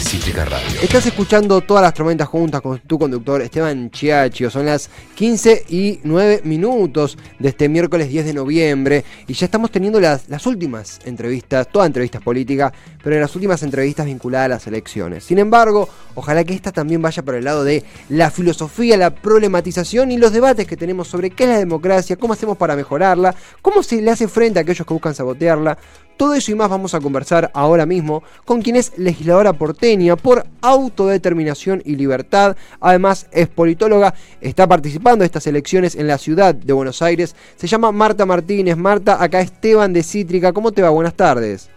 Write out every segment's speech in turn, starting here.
Cítrica Radio. Estás escuchando todas las tormentas juntas con tu conductor Esteban Chiachio. Son las 15 y 9 minutos de este miércoles 10 de noviembre. Y ya estamos teniendo las, las últimas entrevistas, todas entrevistas políticas, pero las últimas entrevistas vinculadas a las elecciones. Sin embargo, ojalá que esta también vaya por el lado de la filosofía, la problematización y los debates que tenemos sobre qué es la democracia, cómo hacemos para mejorarla, cómo se le hace frente a aquellos que buscan sabotearla. Todo eso y más vamos a conversar ahora mismo con quien es legisladora porteña por autodeterminación y libertad. Además es politóloga, está participando de estas elecciones en la ciudad de Buenos Aires. Se llama Marta Martínez. Marta, acá Esteban de Cítrica. ¿Cómo te va? Buenas tardes.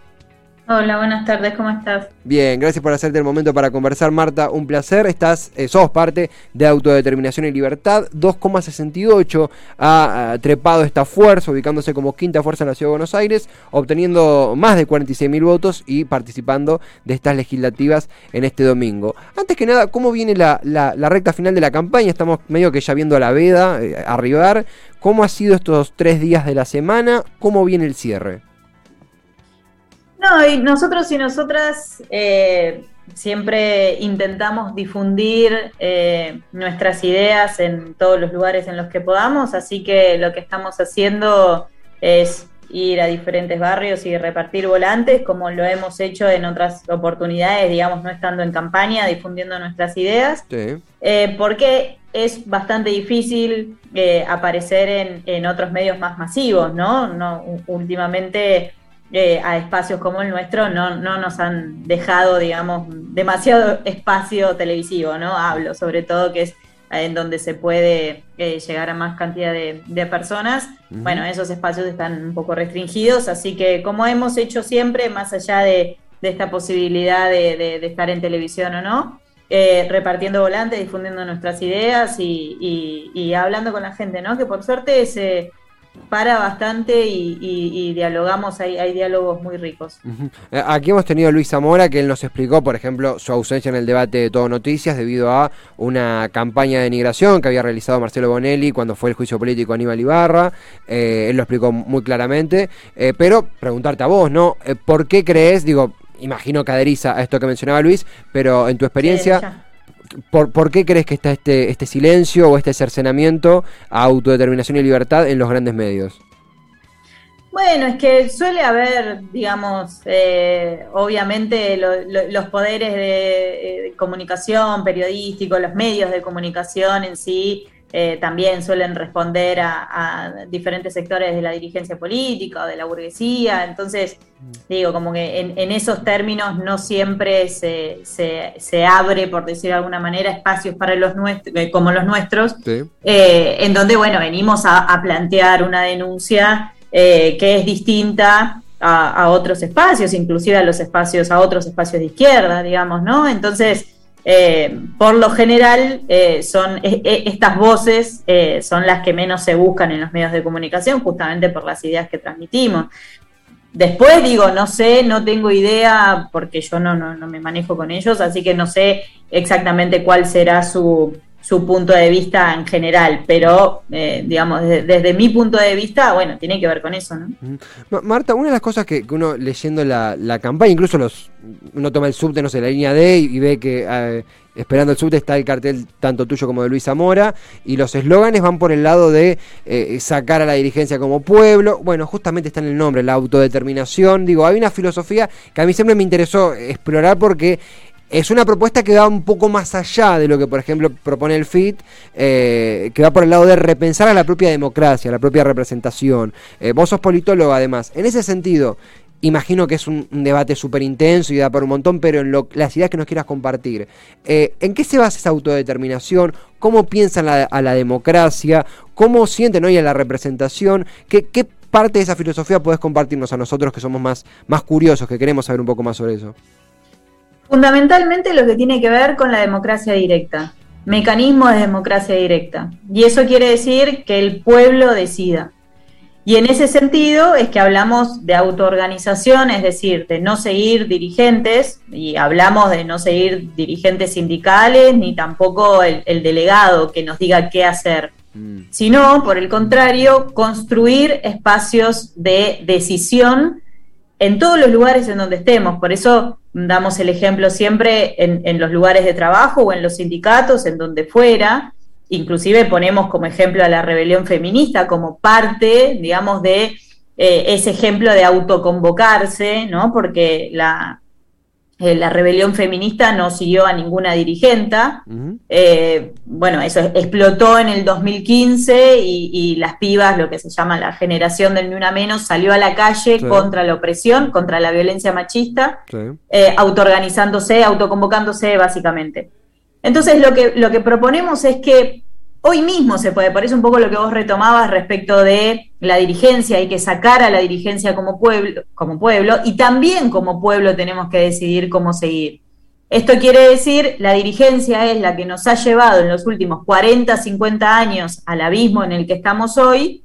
Hola, buenas tardes, ¿cómo estás? Bien, gracias por hacerte el momento para conversar, Marta. Un placer. Estás, eh, sos parte de Autodeterminación y Libertad. 2,68 ha, trepado esta fuerza, ubicándose como quinta fuerza en la Ciudad de Buenos Aires, obteniendo más de 46 mil votos y participando de estas legislativas en este domingo. Antes que nada, ¿cómo viene la, recta final de la campaña? Estamos medio que ya viendo la veda eh, arribar. ¿Cómo ha sido estos tres días de la semana? ¿Cómo viene el cierre? No, y nosotros y nosotras eh, siempre intentamos difundir eh, nuestras ideas en todos los lugares en los que podamos, así que lo que estamos haciendo es ir a diferentes barrios y repartir volantes, como lo hemos hecho en otras oportunidades, digamos, no estando en campaña, difundiendo nuestras ideas, eh, porque es bastante difícil aparecer en, en, otros medios más masivos, ¿no? no últimamente eh, a espacios como el nuestro no, no nos han dejado, digamos, demasiado espacio televisivo, ¿no? Hablo, sobre todo que es en donde se puede eh, llegar a más cantidad de, personas. Bueno, esos espacios están un poco restringidos, así que como hemos hecho siempre, más allá de, esta posibilidad de, estar en televisión o no, eh, repartiendo volantes, difundiendo nuestras ideas y, y, hablando con la gente, ¿no? Que por suerte se para bastante y, dialogamos, hay, hay, diálogos muy ricos. Eh, aquí hemos tenido a Luis Zamora, que él nos explicó, por ejemplo, su ausencia en el debate de Todo Noticias debido a una campaña de denigración que había realizado Marcelo Bonelli cuando fue el juicio político a Aníbal Ibarra. Eh, él lo explicó muy claramente. Eh, pero preguntarte a vos, ¿no? ¿Por qué crees, digo, imagino que adheriza a esto que mencionaba Luis, pero en tu experiencia... ¿Por, qué crees que está este, este silencio o este cercenamiento a autodeterminación y libertad en los grandes medios? Bueno, es que suele haber, digamos, eh, obviamente los poderes de, de, comunicación, periodístico, los medios de comunicación en sí, eh, también suelen responder a, diferentes sectores de la dirigencia política o de la burguesía. Entonces, digo, como que en, esos términos no siempre se, se, abre, por decir de alguna manera, espacios para los nuestros, eh, como los nuestros, eh, en donde, bueno, venimos a, plantear una denuncia que es distinta a, a otros espacios, inclusive a los espacios, a otros espacios de izquierda, digamos, ¿no? Entonces, eh, por lo general eh, son e, e, estas voces eh, son las que menos se buscan en los medios de comunicación justamente por las ideas que transmitimos. Después digo, no sé, no tengo idea porque yo no, no, no me manejo con ellos, así que no sé exactamente cuál será su, su punto de vista en general, pero eh, digamos, desde, mi punto de vista, bueno, tiene que ver con eso, ¿no? Marta, una de las cosas que, uno leyendo la, campaña, incluso los uno toma el subte, no sé, la línea D y, ve que eh, esperando el subte está el cartel tanto tuyo como de Luis Zamora, y los eslóganes van por el lado de eh, sacar a la dirigencia como pueblo, bueno, justamente está en el nombre, la autodeterminación, digo, hay una filosofía que a mí siempre me interesó explorar porque es una propuesta que va un poco más allá de lo que, por ejemplo, propone el FIT, eh, que va por el lado de repensar a la propia democracia, a la propia representación. Eh, vos sos politólogo, además. En ese sentido, imagino que es un, debate súper intenso y da por un montón, pero en las ideas que nos quieras compartir, eh, ¿en qué se basa esa autodeterminación? ¿Cómo piensan a la democracia? ¿Cómo sienten hoy a la representación? ¿Qué, ¿Qué, parte de esa filosofía podés compartirnos a nosotros que somos más, más curiosos, que queremos saber un poco más sobre eso? Fundamentalmente lo que tiene que ver con la democracia directa, mecanismo de democracia directa. Y eso quiere decir que el pueblo decida. Y en ese sentido es que hablamos de autoorganización, es decir, de no seguir dirigentes, y hablamos de no seguir dirigentes sindicales, ni tampoco el, delegado que nos diga qué hacer, mm. sino, por el contrario, construir espacios de decisión en todos los lugares en donde estemos. Por eso damos el ejemplo siempre en, los lugares de trabajo o en los sindicatos, en donde fuera. Inclusive ponemos como ejemplo a la rebelión feminista como parte, digamos, de eh, ese ejemplo de autoconvocarse, ¿no? Porque la, eh, la rebelión feminista no siguió a ninguna dirigenta. Eh, bueno, eso explotó en el 2015 y, las pibas, lo que se llama la generación del Ni Una Menos, salió a la calle contra la opresión, contra la violencia machista, eh, autoorganizándose, autoconvocándose básicamente. Entonces lo que, lo que proponemos es que Hoy mismo se puede, por eso un poco lo que vos retomabas respecto de la dirigencia, hay que sacar a la dirigencia como pueblo, como pueblo y también como pueblo tenemos que decidir cómo seguir. Esto quiere decir, la dirigencia es la que nos ha llevado en los últimos 40, 50 años al abismo en el que estamos hoy,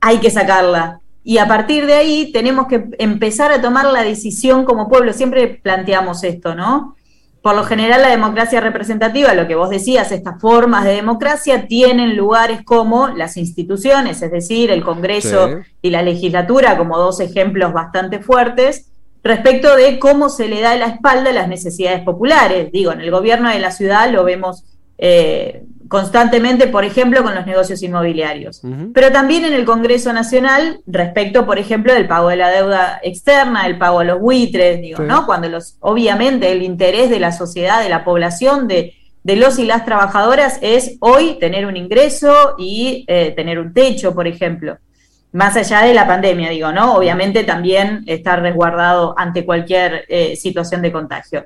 hay que sacarla. Y a partir de ahí tenemos que empezar a tomar la decisión como pueblo. Siempre planteamos esto, ¿no? Por lo general la democracia representativa, lo que vos decías, estas formas de democracia tienen lugares como las instituciones, es decir, el Congreso y la legislatura como dos ejemplos bastante fuertes, respecto de cómo se le da la espalda a las necesidades populares. Digo, en el gobierno de la ciudad lo vemos eh, constantemente, por ejemplo, con los negocios inmobiliarios. Pero también en el Congreso Nacional, respecto, por ejemplo, del pago de la deuda externa, el pago a los buitres, digo, ¿no? Cuando los, obviamente, el interés de la sociedad, de la población, de, los y las trabajadoras es hoy tener un ingreso y eh, tener un techo, por ejemplo. Más allá de la pandemia, digo, ¿no? Obviamente también estar resguardado ante cualquier eh, situación de contagio.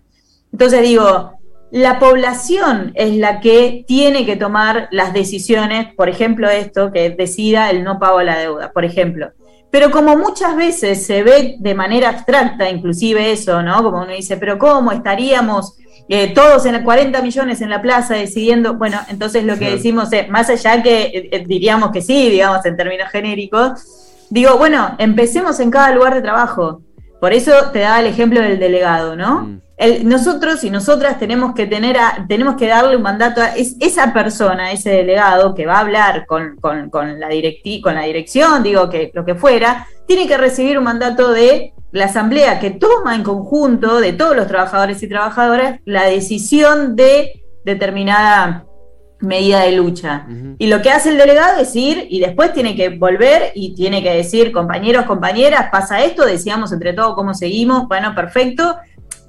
Entonces digo, la población es la que tiene que tomar las decisiones, por ejemplo, esto, que decida el no pago a la deuda, por ejemplo. Pero como muchas veces se ve de manera abstracta, inclusive eso, ¿no? Como uno dice, pero ¿cómo estaríamos eh, todos en 40 millones en la plaza decidiendo? Bueno, entonces lo que decimos es, más allá que eh, eh, diríamos que sí, digamos en términos genéricos, digo, bueno, empecemos en cada lugar de trabajo. Por eso te daba el ejemplo del delegado, ¿no? Mm nosotros y nosotras tenemos que tener tenemos que darle un mandato a esa persona, ese delegado que va a hablar con, la directi, con la dirección, digo que lo que fuera, tiene que recibir un mandato de la asamblea que toma en conjunto de todos los trabajadores y trabajadoras la decisión de determinada medida de lucha. Y lo que hace el delegado es ir y después tiene que volver y tiene que decir, compañeros, compañeras, pasa esto, decíamos entre todos cómo seguimos, bueno, perfecto,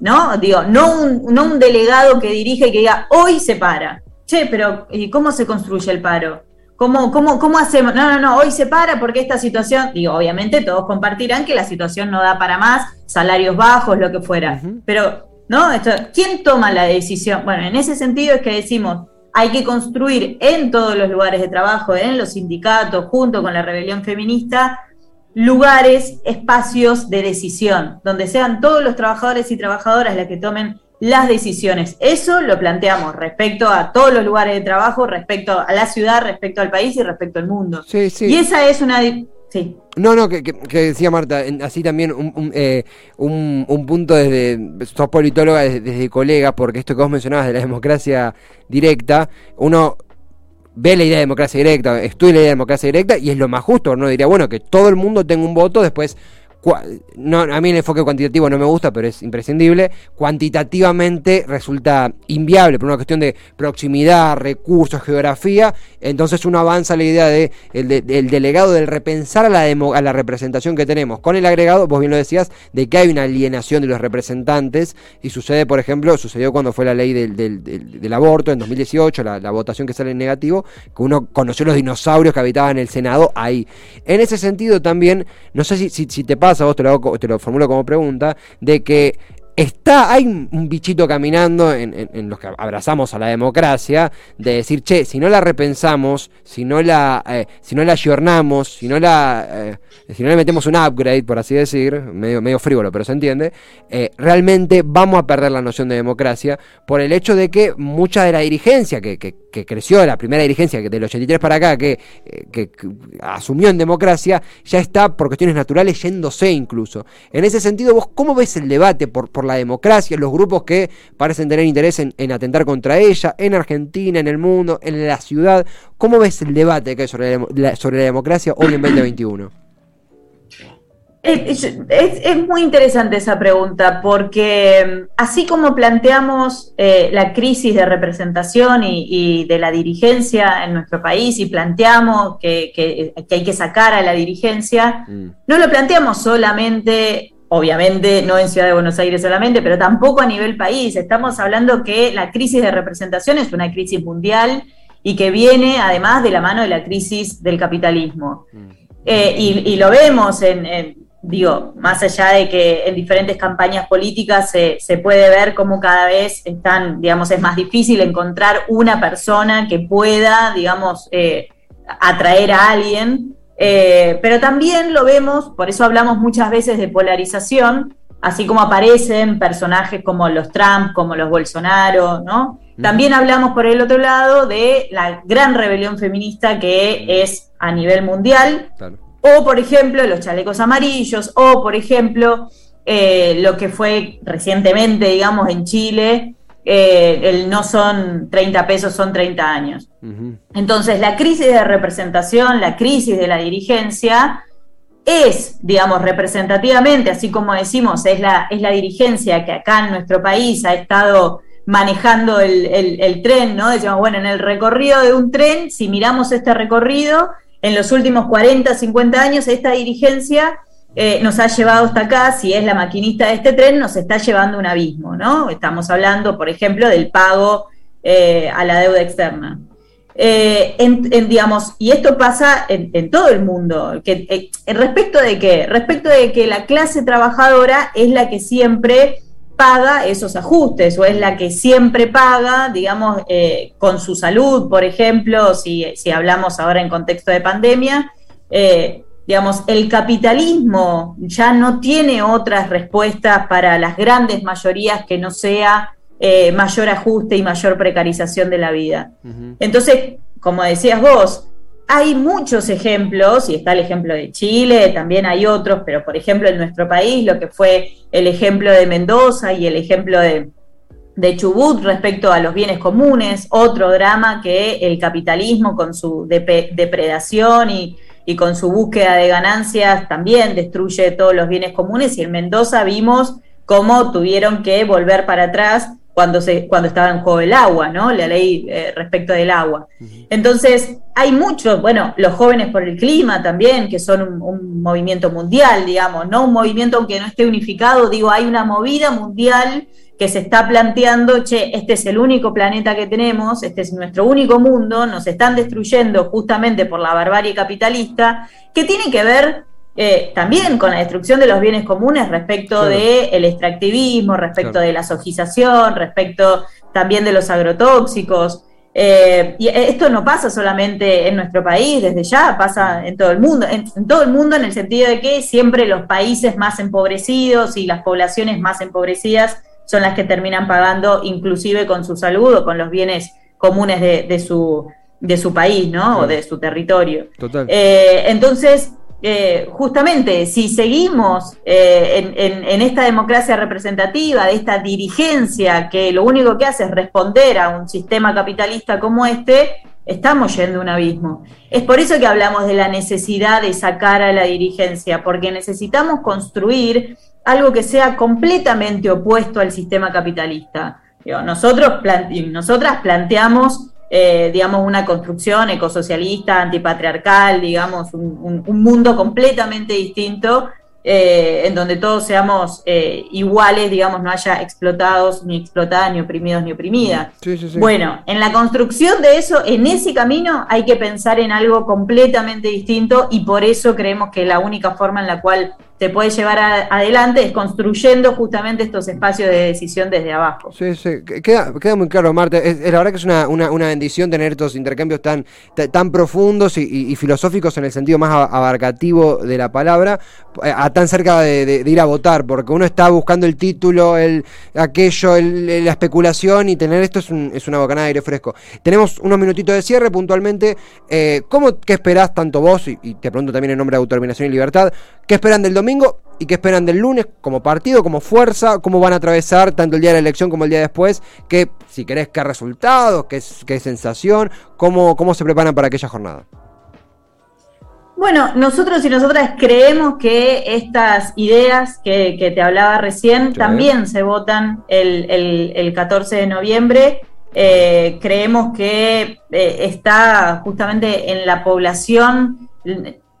¿no? Digo, no un, no un delegado que dirige y que diga, hoy se para. Che, pero ¿y cómo se construye el paro? ¿Cómo, cómo, ¿Cómo hacemos? No, no, no, hoy se para porque esta situación, digo, obviamente todos compartirán que la situación no da para más, salarios bajos, lo que fuera. Pero, ¿no? Esto, ¿Quién toma la decisión? Bueno, en ese sentido es que decimos, hay que construir en todos los lugares de trabajo, en los sindicatos, junto con la rebelión feminista, lugares, espacios de decisión, donde sean todos los trabajadores y trabajadoras las que tomen las decisiones. Eso lo planteamos respecto a todos los lugares de trabajo, respecto a la ciudad, respecto al país y respecto al mundo. Sí, sí. Y esa es una... Sí. No, no, que, decía Marta, así también un, eh, punto desde, sos politóloga desde, desde colegas, porque esto que vos mencionabas de la democracia directa, uno ve la idea de democracia directa, estudia la idea de democracia directa y es lo más justo. No diría, bueno, que todo el mundo tenga un voto, después no, a mí el enfoque cuantitativo no me gusta, pero es imprescindible. Cuantitativamente resulta inviable por una cuestión de proximidad, recursos, geografía. Entonces uno avanza la idea de el, delegado del repensar a la, a la representación que tenemos. Con el agregado, vos bien lo decías, de que hay una alienación de los representantes. Y sucede, por ejemplo, sucedió cuando fue la ley del, aborto en 2018, la, votación que sale en negativo, que uno conoció los dinosaurios que habitaban el Senado ahí. En ese sentido también, no sé si, si te pasa vos te lo, te lo formulo como pregunta, de que está, hay un bichito caminando en, los que abrazamos a la democracia, de decir, che, si no la repensamos, si no la, eh, si no la ayornamos, si no la, eh, si no le metemos un upgrade, por así decir, medio, medio frívolo, pero se entiende, eh, realmente vamos a perder la noción de democracia por el hecho de que mucha de la dirigencia que, que creció, la primera dirigencia del 83 para acá, que, que asumió en democracia, ya está por cuestiones naturales yéndose incluso. En ese sentido, vos, ¿cómo ves el debate por, por la democracia, los grupos que parecen tener interés en, atentar contra ella, en Argentina, en el mundo, en la ciudad. ¿Cómo ves el debate que hay sobre la, sobre la democracia hoy en 2021? Es, muy interesante esa pregunta porque mm, así como planteamos eh, la crisis de representación y, de la dirigencia en nuestro país y planteamos que, hay que sacar a la dirigencia, mm. no lo planteamos solamente, obviamente no en Ciudad de Buenos Aires solamente, pero tampoco a nivel país. Estamos hablando que la crisis de representación es una crisis mundial y que viene además de la mano de la crisis del capitalismo. Mm. Eh, y, lo vemos en digo, más allá de que en diferentes campañas políticas se, puede ver cómo cada vez están, digamos, es más difícil encontrar una persona que pueda, digamos, eh, atraer a alguien, eh, pero también lo vemos, por eso hablamos muchas veces de polarización, así como aparecen personajes como los Trump, como los Bolsonaro, ¿no? También hablamos por el otro lado de la gran rebelión feminista que es a nivel mundial. O, por ejemplo, los chalecos amarillos, o, por ejemplo, eh, lo que fue recientemente, digamos, en Chile, eh, el no son 30 pesos, son 30 años. Entonces, la crisis de representación, la crisis de la dirigencia, es, digamos, representativamente, así como decimos, es la, es la dirigencia que acá en nuestro país ha estado manejando el, el tren, ¿no? Decimos, bueno, en el recorrido de un tren, si miramos este recorrido, en los últimos 40, 50 años, esta dirigencia eh, nos ha llevado hasta acá, si es la maquinista de este tren, nos está llevando a un abismo, ¿no? Estamos hablando, por ejemplo, del pago eh, a la deuda externa. Eh, digamos, y esto pasa en, todo el mundo. Respecto de qué? Respecto de que la clase trabajadora es la que siempre paga esos ajustes o es la que siempre paga, digamos, eh, con su salud, por ejemplo, si, hablamos ahora en contexto de pandemia, eh, digamos, el capitalismo ya no tiene otras respuestas para las grandes mayorías que no sea eh, mayor ajuste y mayor precarización de la vida. Entonces, como decías vos, hay muchos ejemplos, y está el ejemplo de Chile, también hay otros, pero por ejemplo en nuestro país, lo que fue el ejemplo de Mendoza y el ejemplo de, Chubut respecto a los bienes comunes, otro drama que el capitalismo con su depredación y, con su búsqueda de ganancias también destruye todos los bienes comunes, y en Mendoza vimos cómo tuvieron que volver para atrás cuando, se, cuando estaba en juego el agua, ¿no? La ley eh, respecto del agua. Entonces, hay muchos, bueno, los jóvenes por el clima también, que son un, movimiento mundial, digamos, no un movimiento aunque no esté unificado, digo, hay una movida mundial que se está planteando, che, este es el único planeta que tenemos, este es nuestro único mundo, nos están destruyendo justamente por la barbarie capitalista, que tiene que ver eh, también con la destrucción de los bienes comunes respecto del extractivismo, respecto de la sojización, respecto también de los agrotóxicos. Eh, y esto no pasa solamente en nuestro país, desde ya pasa en todo el mundo, en, todo el mundo en el sentido de que siempre los países más empobrecidos y las poblaciones más empobrecidas son las que terminan pagando inclusive con su salud o con los bienes comunes de, su, de su país, ¿no? O de su territorio. Total. Eh, entonces, eh, justamente, si seguimos eh, en, esta democracia representativa, de esta dirigencia que lo único que hace es responder a un sistema capitalista como este, estamos yendo a un abismo. Es por eso que hablamos de la necesidad de sacar a la dirigencia, porque necesitamos construir algo que sea completamente opuesto al sistema capitalista. nosotros nosotras planteamos eh, digamos, una construcción ecosocialista, antipatriarcal, digamos, un, mundo completamente distinto, eh, en donde todos seamos eh, iguales, digamos, no haya explotados, ni explotadas, ni oprimidos, ni oprimidas. Bueno, en la construcción de eso, en ese camino, hay que pensar en algo completamente distinto y por eso creemos que la única forma en la cual te puede llevar adelante es construyendo justamente estos espacios de decisión desde abajo. Sí, sí, queda, queda muy claro, Marta. Es, la verdad que es una, una, una, bendición tener estos intercambios tan, tan profundos y, filosóficos en el sentido más abarcativo de la palabra, eh, a tan cerca de, ir a votar, porque uno está buscando el título, el aquello, el, la especulación y tener esto es, es una bocanada de aire fresco. Tenemos unos minutitos de cierre puntualmente. Eh, ¿Cómo, qué esperás tanto vos, y, y te pregunto también en nombre de Autodeterminación y Libertad, qué esperan del domingo? y qué esperan del lunes como partido, como fuerza, cómo van a atravesar tanto el día de la elección como el día después, que si querés qué resultados, qué, qué sensación, cómo, cómo se preparan para aquella jornada. Bueno, nosotros y nosotras creemos que estas ideas que, te hablaba recién también se votan el, 14 de noviembre. Eh, creemos que eh, está justamente en la población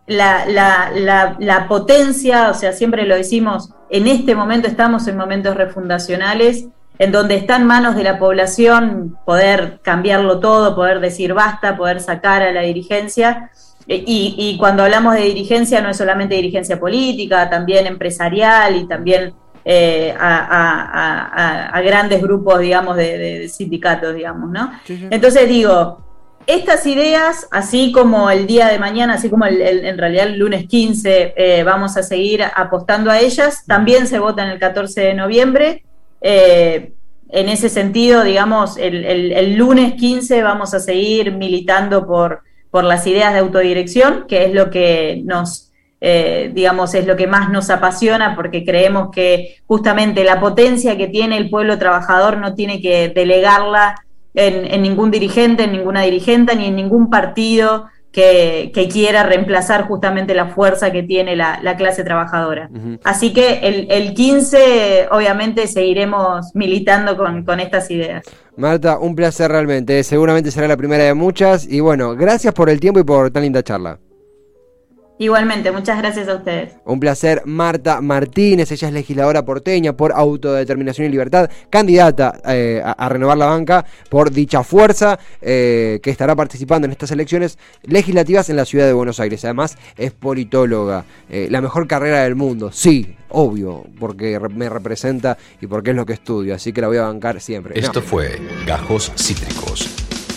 la, la, potencia, o sea, siempre lo decimos, en este momento estamos en momentos refundacionales, en donde está en manos de la población poder cambiarlo todo, poder decir basta, poder sacar a la dirigencia. Y, cuando hablamos de dirigencia no es solamente dirigencia política, también empresarial y también eh, a, grandes grupos, digamos, de, sindicatos, digamos, ¿no? Entonces digo, estas ideas, así como el día de mañana, así como en realidad el lunes 15 eh, vamos a seguir apostando a ellas, también se votan el 14 de noviembre. Eh, en ese sentido, digamos, el, lunes 15 vamos a seguir militando por, por las ideas de autodirección, que es lo que nos, eh, digamos, es lo que más nos apasiona, porque creemos que justamente la potencia que tiene el pueblo trabajador no tiene que delegarla en, ningún dirigente, en ninguna dirigente, ni en ningún partido que, quiera reemplazar justamente la fuerza que tiene la, clase trabajadora. Así que el, 15, obviamente, seguiremos militando con, con estas ideas. Marta, un placer realmente. Seguramente será la primera de muchas. Y bueno, gracias por el tiempo y por tan linda charla. Igualmente, muchas gracias a ustedes. Un placer, Marta Martínez, ella es legisladora porteña por autodeterminación y libertad, candidata eh, a, renovar la banca por dicha fuerza eh, que estará participando en estas elecciones legislativas en la ciudad de Buenos Aires. Además, es politóloga, eh, la mejor carrera del mundo, sí, obvio, porque me representa y porque es lo que estudio, así que la voy a bancar siempre. Esto fue Gajos Cítricos.